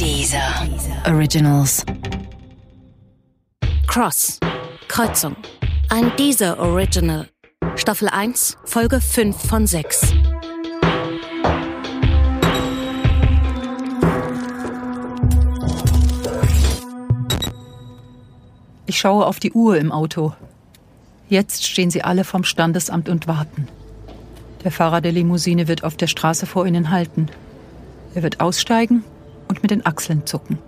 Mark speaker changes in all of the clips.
Speaker 1: Dieser Originals.
Speaker 2: Cross. Kreuzung. Ein Dieser Original. Staffel 1, Folge 5 von 6.
Speaker 3: Ich schaue auf die Uhr im Auto. Jetzt stehen sie alle vom Standesamt und warten. Der Fahrer der Limousine wird auf der Straße vor ihnen halten. Er wird aussteigen und mit den Achseln zucken.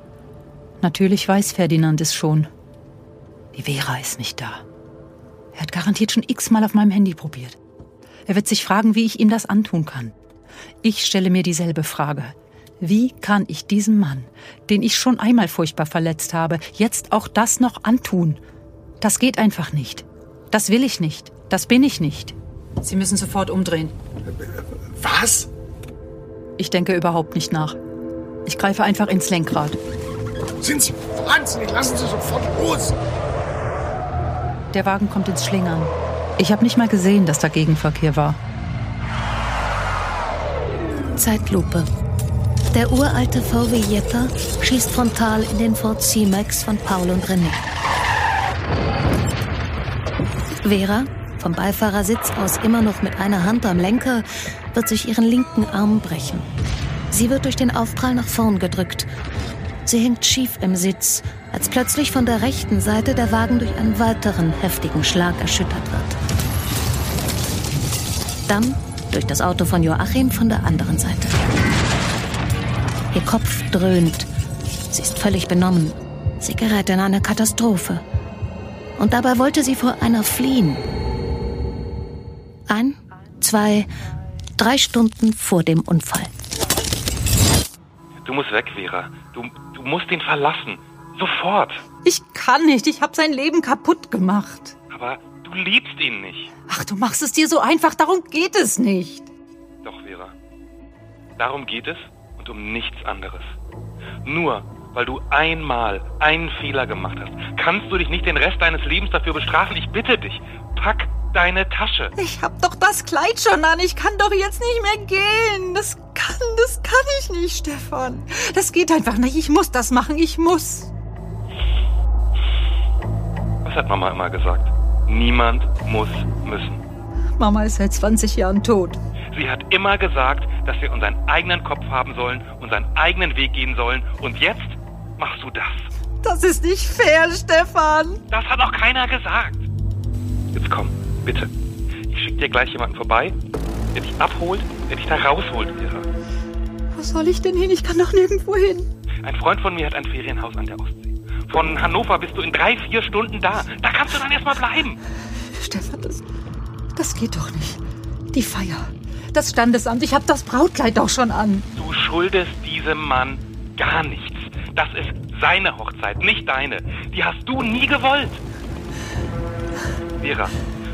Speaker 3: Natürlich weiß Ferdinand es schon. Die Vera ist nicht da. Er hat garantiert schon x-mal auf meinem Handy probiert. Er wird sich fragen, wie ich ihm das antun kann. Ich stelle mir dieselbe Frage. Wie kann ich diesem Mann, den ich schon einmal furchtbar verletzt habe, jetzt auch das noch antun? Das geht einfach nicht. Das will ich nicht. Das bin ich nicht. Sie müssen sofort umdrehen.
Speaker 4: Was?
Speaker 3: Ich denke überhaupt nicht nach. Ich greife einfach ins Lenkrad.
Speaker 4: Sind Sie wahnsinnig? Lassen Sie sofort los!
Speaker 3: Der Wagen kommt ins Schlingern. Ich habe nicht mal gesehen, dass da Gegenverkehr war.
Speaker 2: Zeitlupe. Der uralte VW Jetta schießt frontal in den Ford C-Max von Paul und René. Vera, vom Beifahrersitz aus immer noch mit einer Hand am Lenker, wird sich ihren linken Arm brechen. Sie wird durch den Aufprall nach vorn gedrückt. Sie hängt schief im Sitz, als plötzlich von der rechten Seite der Wagen durch einen weiteren heftigen Schlag erschüttert wird. Dann durch das Auto von Joachim von der anderen Seite. Ihr Kopf dröhnt. Sie ist völlig benommen. Sie gerät in eine Katastrophe. Und dabei wollte sie vor einer fliehen. Ein, zwei, drei Stunden vor dem Unfall.
Speaker 5: Du musst weg, Vera. Du, du musst ihn verlassen. Sofort.
Speaker 3: Ich kann nicht. Ich habe sein Leben kaputt gemacht.
Speaker 5: Aber du liebst ihn nicht.
Speaker 3: Ach, du machst es dir so einfach. Darum geht es nicht.
Speaker 5: Doch, Vera. Darum geht es und um nichts anderes. Nur weil du einmal einen Fehler gemacht hast, kannst du dich nicht den Rest deines Lebens dafür bestrafen. Ich bitte dich, pack deine Tasche.
Speaker 3: Ich hab doch das Kleid schon an. Ich kann doch jetzt nicht mehr gehen. Das kann, das kann ich nicht, Stefan. Das geht einfach nicht. Ich muss das machen. Ich muss.
Speaker 5: Was hat Mama immer gesagt? Niemand muss müssen.
Speaker 3: Mama ist seit 20 Jahren tot.
Speaker 5: Sie hat immer gesagt, dass wir unseren eigenen Kopf haben sollen, unseren eigenen Weg gehen sollen. Und jetzt machst du das.
Speaker 3: Das ist nicht fair, Stefan.
Speaker 5: Das hat auch keiner gesagt. Jetzt komm, bitte. Ich schicke dir gleich jemanden vorbei, der dich abholt, der dich da rausholt, Vera.
Speaker 3: Wo soll ich denn hin? Ich kann doch nirgendwo hin.
Speaker 5: Ein Freund von mir hat ein Ferienhaus an der Ostsee. Von Hannover bist du in drei, vier Stunden da. Da kannst du dann erstmal bleiben.
Speaker 3: Stefan, das, das geht doch nicht. Die Feier, das Standesamt, ich habe das Brautkleid doch schon an.
Speaker 5: Du schuldest diesem Mann gar nichts. Das ist seine Hochzeit, nicht deine. Die hast du nie gewollt. Vera,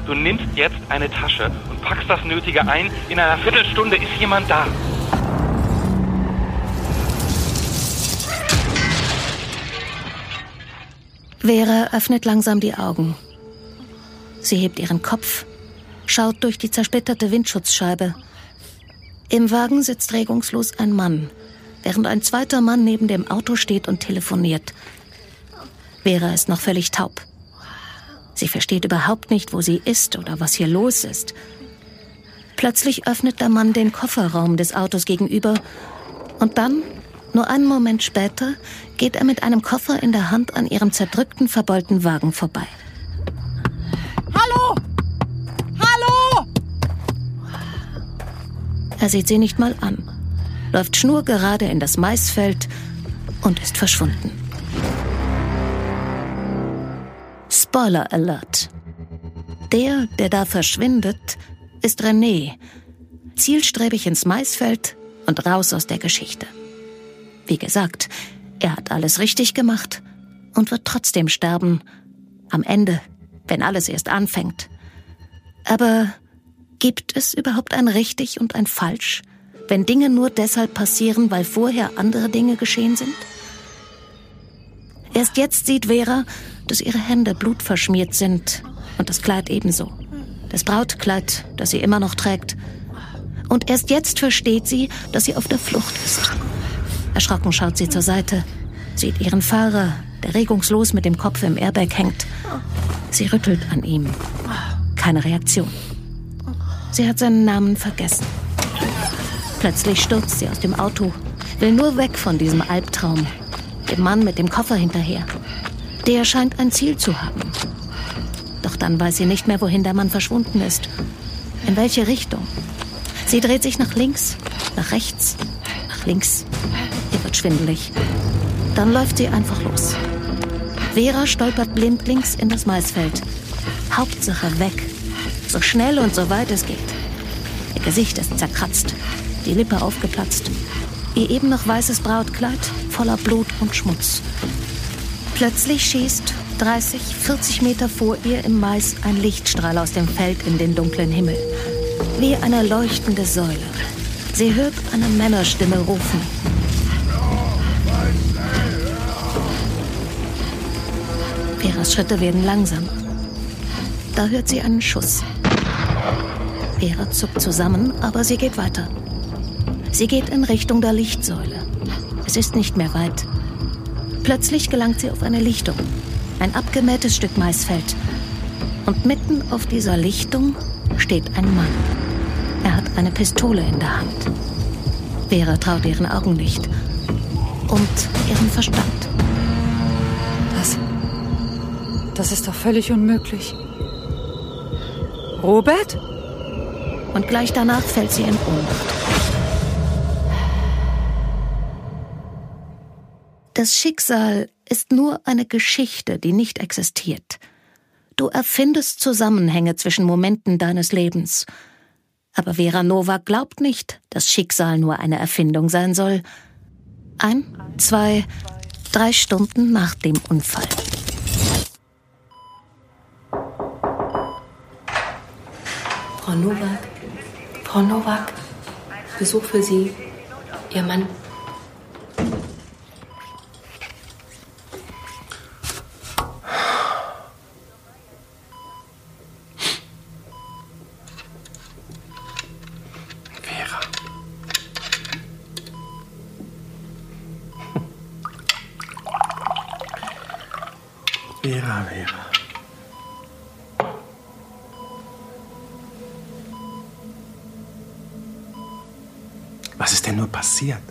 Speaker 5: du nimmst jetzt eine Tasche und packst das Nötige ein. In einer Viertelstunde ist jemand da.
Speaker 2: Vera öffnet langsam die Augen. Sie hebt ihren Kopf, schaut durch die zersplitterte Windschutzscheibe. Im Wagen sitzt regungslos ein Mann, während ein zweiter Mann neben dem Auto steht und telefoniert. Vera ist noch völlig taub. Sie versteht überhaupt nicht, wo sie ist oder was hier los ist. Plötzlich öffnet der Mann den Kofferraum des Autos gegenüber und dann, nur einen Moment später, geht er mit einem Koffer in der Hand an ihrem zerdrückten, verbeulten Wagen vorbei.
Speaker 3: Hallo! Hallo!
Speaker 2: Er sieht sie nicht mal an, läuft schnurgerade in das Maisfeld und ist verschwunden. Spoiler Alert. Der, der da verschwindet, ist René. Zielstrebig ins Maisfeld und raus aus der Geschichte. Wie gesagt, er hat alles richtig gemacht und wird trotzdem sterben. Am Ende, wenn alles erst anfängt. Aber gibt es überhaupt ein richtig und ein falsch, wenn Dinge nur deshalb passieren, weil vorher andere Dinge geschehen sind? Erst jetzt sieht Vera, dass ihre Hände blutverschmiert sind und das Kleid ebenso. Das Brautkleid, das sie immer noch trägt. Und erst jetzt versteht sie, dass sie auf der Flucht ist. Erschrocken schaut sie zur Seite, sieht ihren Fahrer, der regungslos mit dem Kopf im Airbag hängt. Sie rüttelt an ihm. Keine Reaktion. Sie hat seinen Namen vergessen. Plötzlich stürzt sie aus dem Auto, will nur weg von diesem Albtraum. Dem Mann mit dem Koffer hinterher. Der scheint ein Ziel zu haben. Doch dann weiß sie nicht mehr, wohin der Mann verschwunden ist. In welche Richtung. Sie dreht sich nach links, nach rechts, nach links. Ihr wird schwindelig. Dann läuft sie einfach los. Vera stolpert blindlings in das Maisfeld. Hauptsache weg. So schnell und so weit es geht. Ihr Gesicht ist zerkratzt, die Lippe aufgeplatzt. Ihr eben noch weißes Brautkleid voller Blut und Schmutz. Plötzlich schießt 30, 40 Meter vor ihr im Mais ein Lichtstrahl aus dem Feld in den dunklen Himmel. Wie eine leuchtende Säule. Sie hört eine Männerstimme rufen. Veras Schritte werden langsamer. Da hört sie einen Schuss. Vera zuckt zusammen, aber sie geht weiter. Sie geht in Richtung der Lichtsäule. Es ist nicht mehr weit. Plötzlich gelangt sie auf eine Lichtung. Ein abgemähtes Stück Maisfeld. Und mitten auf dieser Lichtung steht ein Mann. Er hat eine Pistole in der Hand. Vera traut ihren Augen nicht. Und ihren Verstand.
Speaker 3: Das. Das ist doch völlig unmöglich. Robert?
Speaker 2: Und gleich danach fällt sie in Ohnmacht. Das Schicksal ist nur eine Geschichte, die nicht existiert. Du erfindest Zusammenhänge zwischen Momenten deines Lebens. Aber Vera Nova glaubt nicht, dass Schicksal nur eine Erfindung sein soll. Ein, zwei, drei Stunden nach dem Unfall.
Speaker 6: Frau Nowak, Frau Nowak, Besuch für Sie. Ihr Mann.
Speaker 7: Was ist denn nur passiert?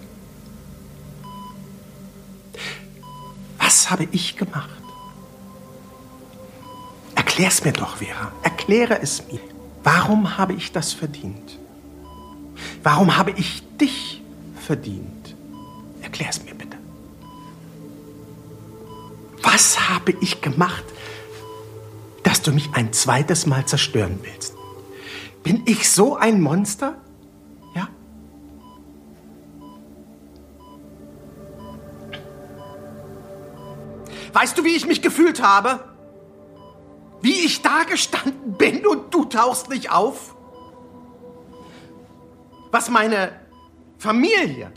Speaker 7: Was habe ich gemacht? Erklär's mir doch, Vera. Erkläre es mir. Warum habe ich das verdient? Warum habe ich dich verdient? Erklär's mir bitte. Was habe ich gemacht, dass du mich ein zweites Mal zerstören willst? Bin ich so ein Monster? Weißt du, wie ich mich gefühlt habe? Wie ich da gestanden bin und du tauchst nicht auf? Was meine Familie,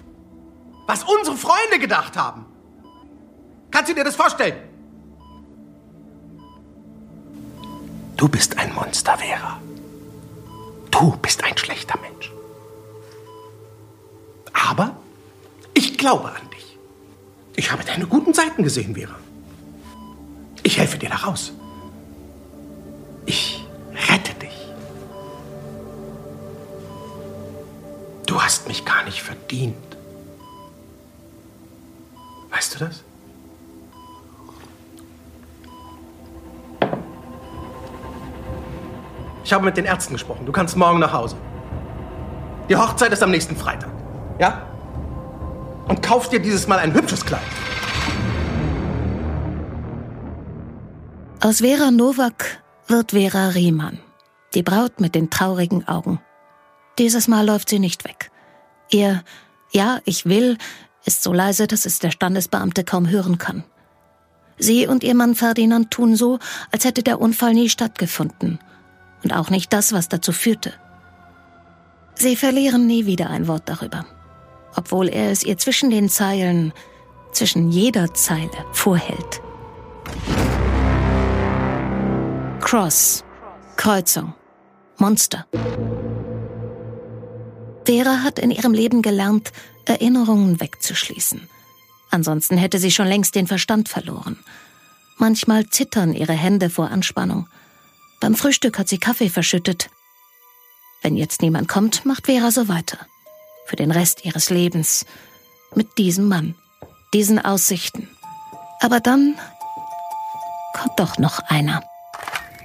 Speaker 7: was unsere Freunde gedacht haben. Kannst du dir das vorstellen? Du bist ein Monster, Vera. Du bist ein schlechter Mensch. Aber ich glaube an dich. Ich habe deine guten Seiten gesehen, Vera. Ich helfe dir da raus. Ich rette dich. Du hast mich gar nicht verdient. Weißt du das? Ich habe mit den Ärzten gesprochen. Du kannst morgen nach Hause. Die Hochzeit ist am nächsten Freitag. Ja? Und kauf dir dieses Mal ein hübsches Kleid.
Speaker 2: Aus Vera Nowak wird Vera Riemann, die Braut mit den traurigen Augen. Dieses Mal läuft sie nicht weg. Ihr Ja, ich will ist so leise, dass es der Standesbeamte kaum hören kann. Sie und ihr Mann Ferdinand tun so, als hätte der Unfall nie stattgefunden. Und auch nicht das, was dazu führte. Sie verlieren nie wieder ein Wort darüber. Obwohl er es ihr zwischen den Zeilen, zwischen jeder Zeile vorhält. Cross. Kreuzung. Monster. Vera hat in ihrem Leben gelernt, Erinnerungen wegzuschließen. Ansonsten hätte sie schon längst den Verstand verloren. Manchmal zittern ihre Hände vor Anspannung. Beim Frühstück hat sie Kaffee verschüttet. Wenn jetzt niemand kommt, macht Vera so weiter. Für den Rest ihres Lebens. Mit diesem Mann. Diesen Aussichten. Aber dann kommt doch noch einer.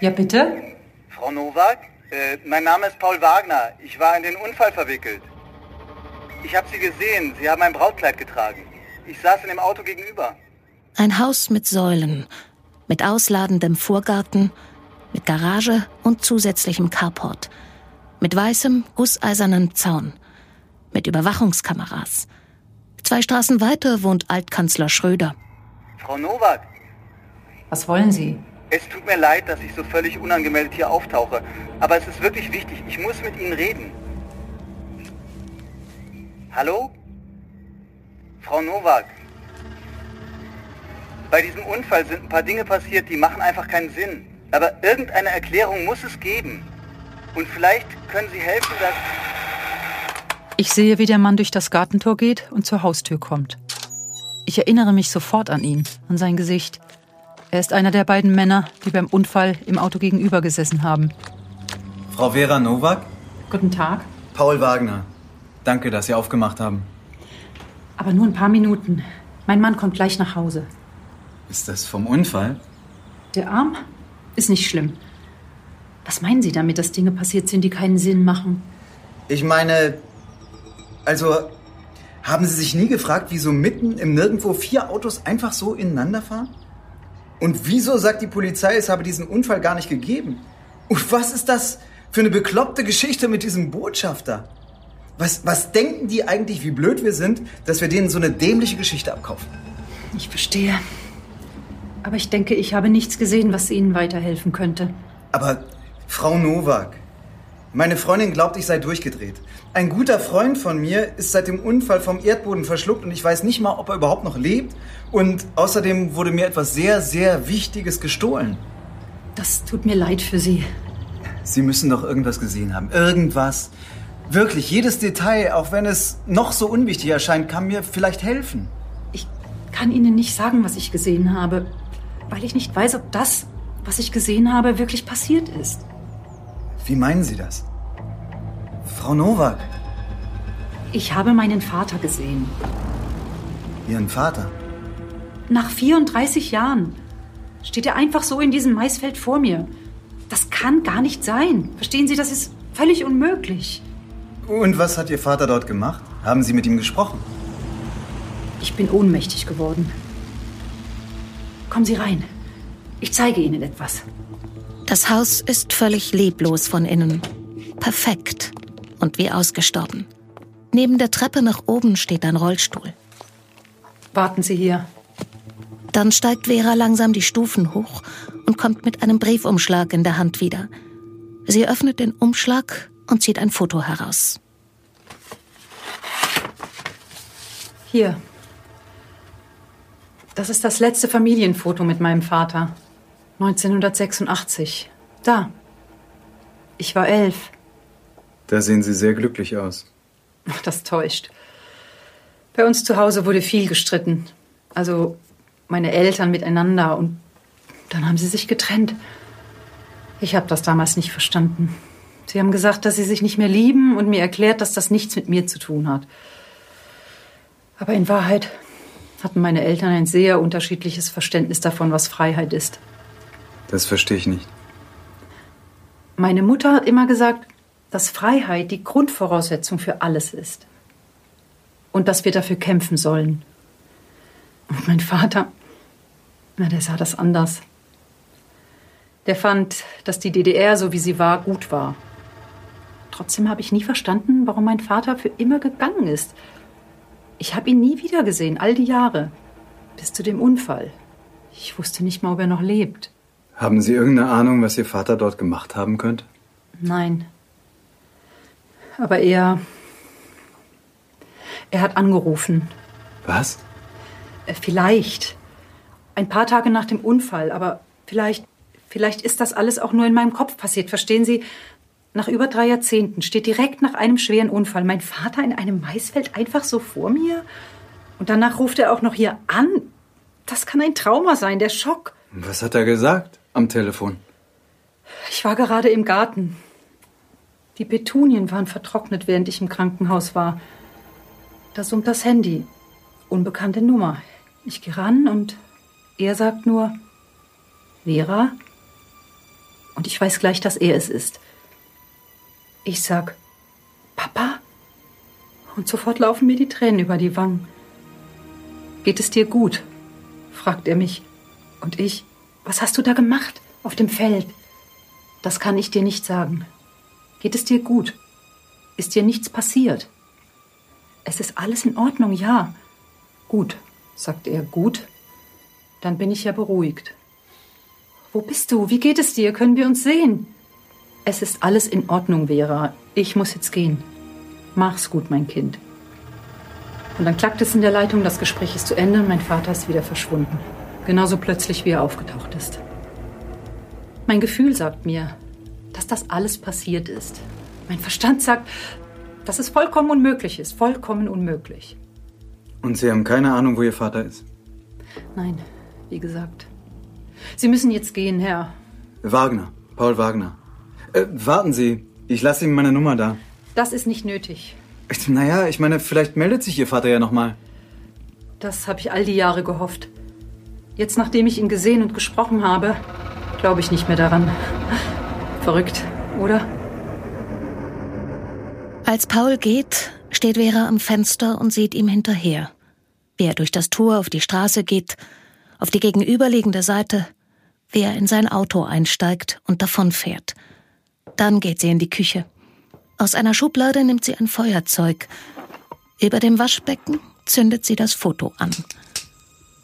Speaker 3: Ja, bitte?
Speaker 8: Frau Nowak, äh, mein Name ist Paul Wagner. Ich war in den Unfall verwickelt. Ich habe Sie gesehen. Sie haben ein Brautkleid getragen. Ich saß in dem Auto gegenüber.
Speaker 2: Ein Haus mit Säulen, mit ausladendem Vorgarten, mit Garage und zusätzlichem Carport, mit weißem, gusseisernem Zaun, mit Überwachungskameras. Zwei Straßen weiter wohnt Altkanzler Schröder.
Speaker 8: Frau Nowak,
Speaker 3: Was wollen Sie?
Speaker 8: Es tut mir leid, dass ich so völlig unangemeldet hier auftauche. Aber es ist wirklich wichtig. Ich muss mit Ihnen reden. Hallo? Frau Nowak. Bei diesem Unfall sind ein paar Dinge passiert, die machen einfach keinen Sinn. Aber irgendeine Erklärung muss es geben. Und vielleicht können Sie helfen, dass...
Speaker 3: Ich sehe, wie der Mann durch das Gartentor geht und zur Haustür kommt. Ich erinnere mich sofort an ihn, an sein Gesicht. Er ist einer der beiden Männer, die beim Unfall im Auto gegenüber gesessen haben.
Speaker 9: Frau Vera Nowak?
Speaker 3: Guten Tag.
Speaker 9: Paul Wagner. Danke, dass Sie aufgemacht haben.
Speaker 3: Aber nur ein paar Minuten. Mein Mann kommt gleich nach Hause.
Speaker 9: Ist das vom Unfall?
Speaker 3: Der Arm ist nicht schlimm. Was meinen Sie damit, dass Dinge passiert sind, die keinen Sinn machen?
Speaker 9: Ich meine, also haben Sie sich nie gefragt, wieso mitten im Nirgendwo vier Autos einfach so ineinander fahren? Und wieso sagt die Polizei, es habe diesen Unfall gar nicht gegeben? Und was ist das für eine bekloppte Geschichte mit diesem Botschafter? Was, was denken die eigentlich, wie blöd wir sind, dass wir denen so eine dämliche Geschichte abkaufen?
Speaker 3: Ich verstehe. Aber ich denke, ich habe nichts gesehen, was Ihnen weiterhelfen könnte.
Speaker 9: Aber Frau Nowak, meine Freundin glaubt, ich sei durchgedreht. Ein guter Freund von mir ist seit dem Unfall vom Erdboden verschluckt und ich weiß nicht mal, ob er überhaupt noch lebt. Und außerdem wurde mir etwas sehr, sehr Wichtiges gestohlen.
Speaker 3: Das tut mir leid für Sie.
Speaker 9: Sie müssen doch irgendwas gesehen haben. Irgendwas. Wirklich, jedes Detail, auch wenn es noch so unwichtig erscheint, kann mir vielleicht helfen.
Speaker 3: Ich kann Ihnen nicht sagen, was ich gesehen habe, weil ich nicht weiß, ob das, was ich gesehen habe, wirklich passiert ist.
Speaker 9: Wie meinen Sie das? Frau Nowak,
Speaker 3: Ich habe meinen Vater gesehen.
Speaker 9: Ihren Vater.
Speaker 3: Nach 34 Jahren steht er einfach so in diesem Maisfeld vor mir. Das kann gar nicht sein. Verstehen Sie, das ist völlig unmöglich.
Speaker 9: Und was hat Ihr Vater dort gemacht? Haben Sie mit ihm gesprochen?
Speaker 3: Ich bin ohnmächtig geworden. Kommen Sie rein. Ich zeige Ihnen etwas.
Speaker 2: Das Haus ist völlig leblos von innen. Perfekt und wie ausgestorben. Neben der Treppe nach oben steht ein Rollstuhl.
Speaker 3: Warten Sie hier.
Speaker 2: Dann steigt Vera langsam die Stufen hoch und kommt mit einem Briefumschlag in der Hand wieder. Sie öffnet den Umschlag und zieht ein Foto heraus.
Speaker 3: Hier. Das ist das letzte Familienfoto mit meinem Vater. 1986. Da. Ich war elf.
Speaker 9: Da sehen Sie sehr glücklich aus.
Speaker 3: Das täuscht. Bei uns zu Hause wurde viel gestritten. Also meine Eltern miteinander und dann haben sie sich getrennt. Ich habe das damals nicht verstanden. Sie haben gesagt, dass sie sich nicht mehr lieben und mir erklärt, dass das nichts mit mir zu tun hat. Aber in Wahrheit hatten meine Eltern ein sehr unterschiedliches Verständnis davon, was Freiheit ist.
Speaker 9: Das verstehe ich nicht.
Speaker 3: Meine Mutter hat immer gesagt, dass Freiheit die Grundvoraussetzung für alles ist. Und dass wir dafür kämpfen sollen. Und mein Vater, na, der sah das anders. Der fand, dass die DDR, so wie sie war, gut war. Trotzdem habe ich nie verstanden, warum mein Vater für immer gegangen ist. Ich habe ihn nie wiedergesehen, all die Jahre. Bis zu dem Unfall. Ich wusste nicht mal, ob er noch lebt.
Speaker 9: Haben Sie irgendeine Ahnung, was Ihr Vater dort gemacht haben könnte?
Speaker 3: Nein. Aber er. Er hat angerufen.
Speaker 9: Was?
Speaker 3: Äh, Vielleicht. Ein paar Tage nach dem Unfall, aber vielleicht. Vielleicht ist das alles auch nur in meinem Kopf passiert, verstehen Sie? Nach über drei Jahrzehnten steht direkt nach einem schweren Unfall mein Vater in einem Maisfeld einfach so vor mir. Und danach ruft er auch noch hier an. Das kann ein Trauma sein, der Schock.
Speaker 9: Was hat er gesagt am Telefon?
Speaker 3: Ich war gerade im Garten. Die Petunien waren vertrocknet, während ich im Krankenhaus war. Da summt das Handy. Unbekannte Nummer. Ich gehe ran und er sagt nur Vera. Und ich weiß gleich, dass er es ist. Ich sag Papa. Und sofort laufen mir die Tränen über die Wangen. Geht es dir gut? fragt er mich. Und ich, was hast du da gemacht auf dem Feld? Das kann ich dir nicht sagen. Geht es dir gut? Ist dir nichts passiert? Es ist alles in Ordnung, ja. Gut, sagt er. Gut. Dann bin ich ja beruhigt. Wo bist du? Wie geht es dir? Können wir uns sehen? Es ist alles in Ordnung, Vera. Ich muss jetzt gehen. Mach's gut, mein Kind. Und dann klackt es in der Leitung, das Gespräch ist zu Ende und mein Vater ist wieder verschwunden. Genauso plötzlich, wie er aufgetaucht ist. Mein Gefühl sagt mir, dass das alles passiert ist. Mein Verstand sagt, dass es vollkommen unmöglich ist. Vollkommen unmöglich.
Speaker 9: Und Sie haben keine Ahnung, wo Ihr Vater ist?
Speaker 3: Nein, wie gesagt. Sie müssen jetzt gehen, Herr.
Speaker 9: Wagner, Paul Wagner. Äh, warten Sie, ich lasse Ihnen meine Nummer da.
Speaker 3: Das ist nicht nötig.
Speaker 9: Naja, ich meine, vielleicht meldet sich Ihr Vater ja nochmal.
Speaker 3: Das habe ich all die Jahre gehofft. Jetzt, nachdem ich ihn gesehen und gesprochen habe, glaube ich nicht mehr daran. Verrückt, oder?
Speaker 2: Als Paul geht, steht Vera am Fenster und sieht ihm hinterher, wie er durch das Tor auf die Straße geht, auf die gegenüberliegende Seite, wie er in sein Auto einsteigt und davonfährt. Dann geht sie in die Küche. Aus einer Schublade nimmt sie ein Feuerzeug. Über dem Waschbecken zündet sie das Foto an.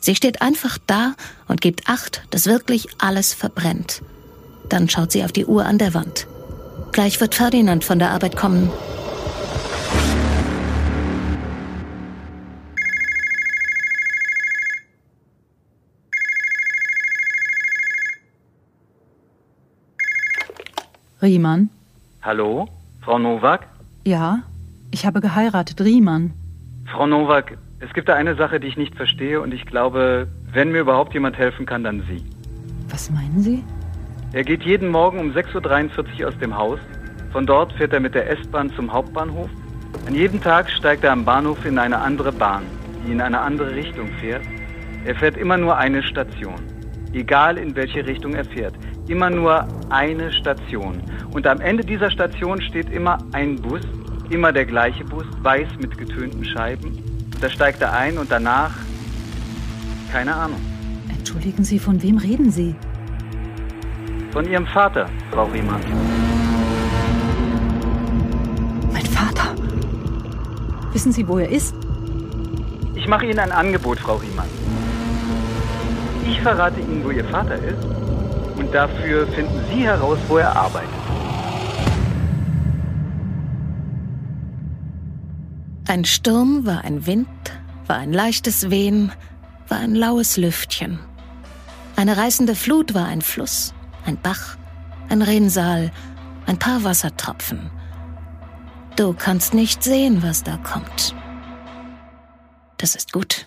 Speaker 2: Sie steht einfach da und gibt Acht, dass wirklich alles verbrennt. Dann schaut sie auf die Uhr an der Wand. Gleich wird Ferdinand von der Arbeit kommen.
Speaker 3: Riemann?
Speaker 10: Hallo? Frau Nowak?
Speaker 3: Ja, ich habe geheiratet, Riemann.
Speaker 10: Frau Nowak, es gibt da eine Sache, die ich nicht verstehe und ich glaube, wenn mir überhaupt jemand helfen kann, dann Sie.
Speaker 3: Was meinen Sie?
Speaker 10: Er geht jeden Morgen um 6.43 Uhr aus dem Haus. Von dort fährt er mit der S-Bahn zum Hauptbahnhof. An jedem Tag steigt er am Bahnhof in eine andere Bahn, die in eine andere Richtung fährt. Er fährt immer nur eine Station. Egal in welche Richtung er fährt. Immer nur eine Station. Und am Ende dieser Station steht immer ein Bus, immer der gleiche Bus, weiß mit getönten Scheiben. Da steigt er ein und danach keine Ahnung.
Speaker 3: Entschuldigen Sie, von wem reden Sie?
Speaker 10: Von Ihrem Vater, Frau Riemann.
Speaker 3: Mein Vater? Wissen Sie, wo er ist?
Speaker 10: Ich mache Ihnen ein Angebot, Frau Riemann. Ich verrate Ihnen, wo Ihr Vater ist und dafür finden Sie heraus, wo er arbeitet.
Speaker 2: Ein Sturm war ein Wind, war ein leichtes Wehen, war ein laues Lüftchen. Eine reißende Flut war ein Fluss, ein Bach, ein Rinnsal, ein paar Wassertropfen. Du kannst nicht sehen, was da kommt. Das ist gut.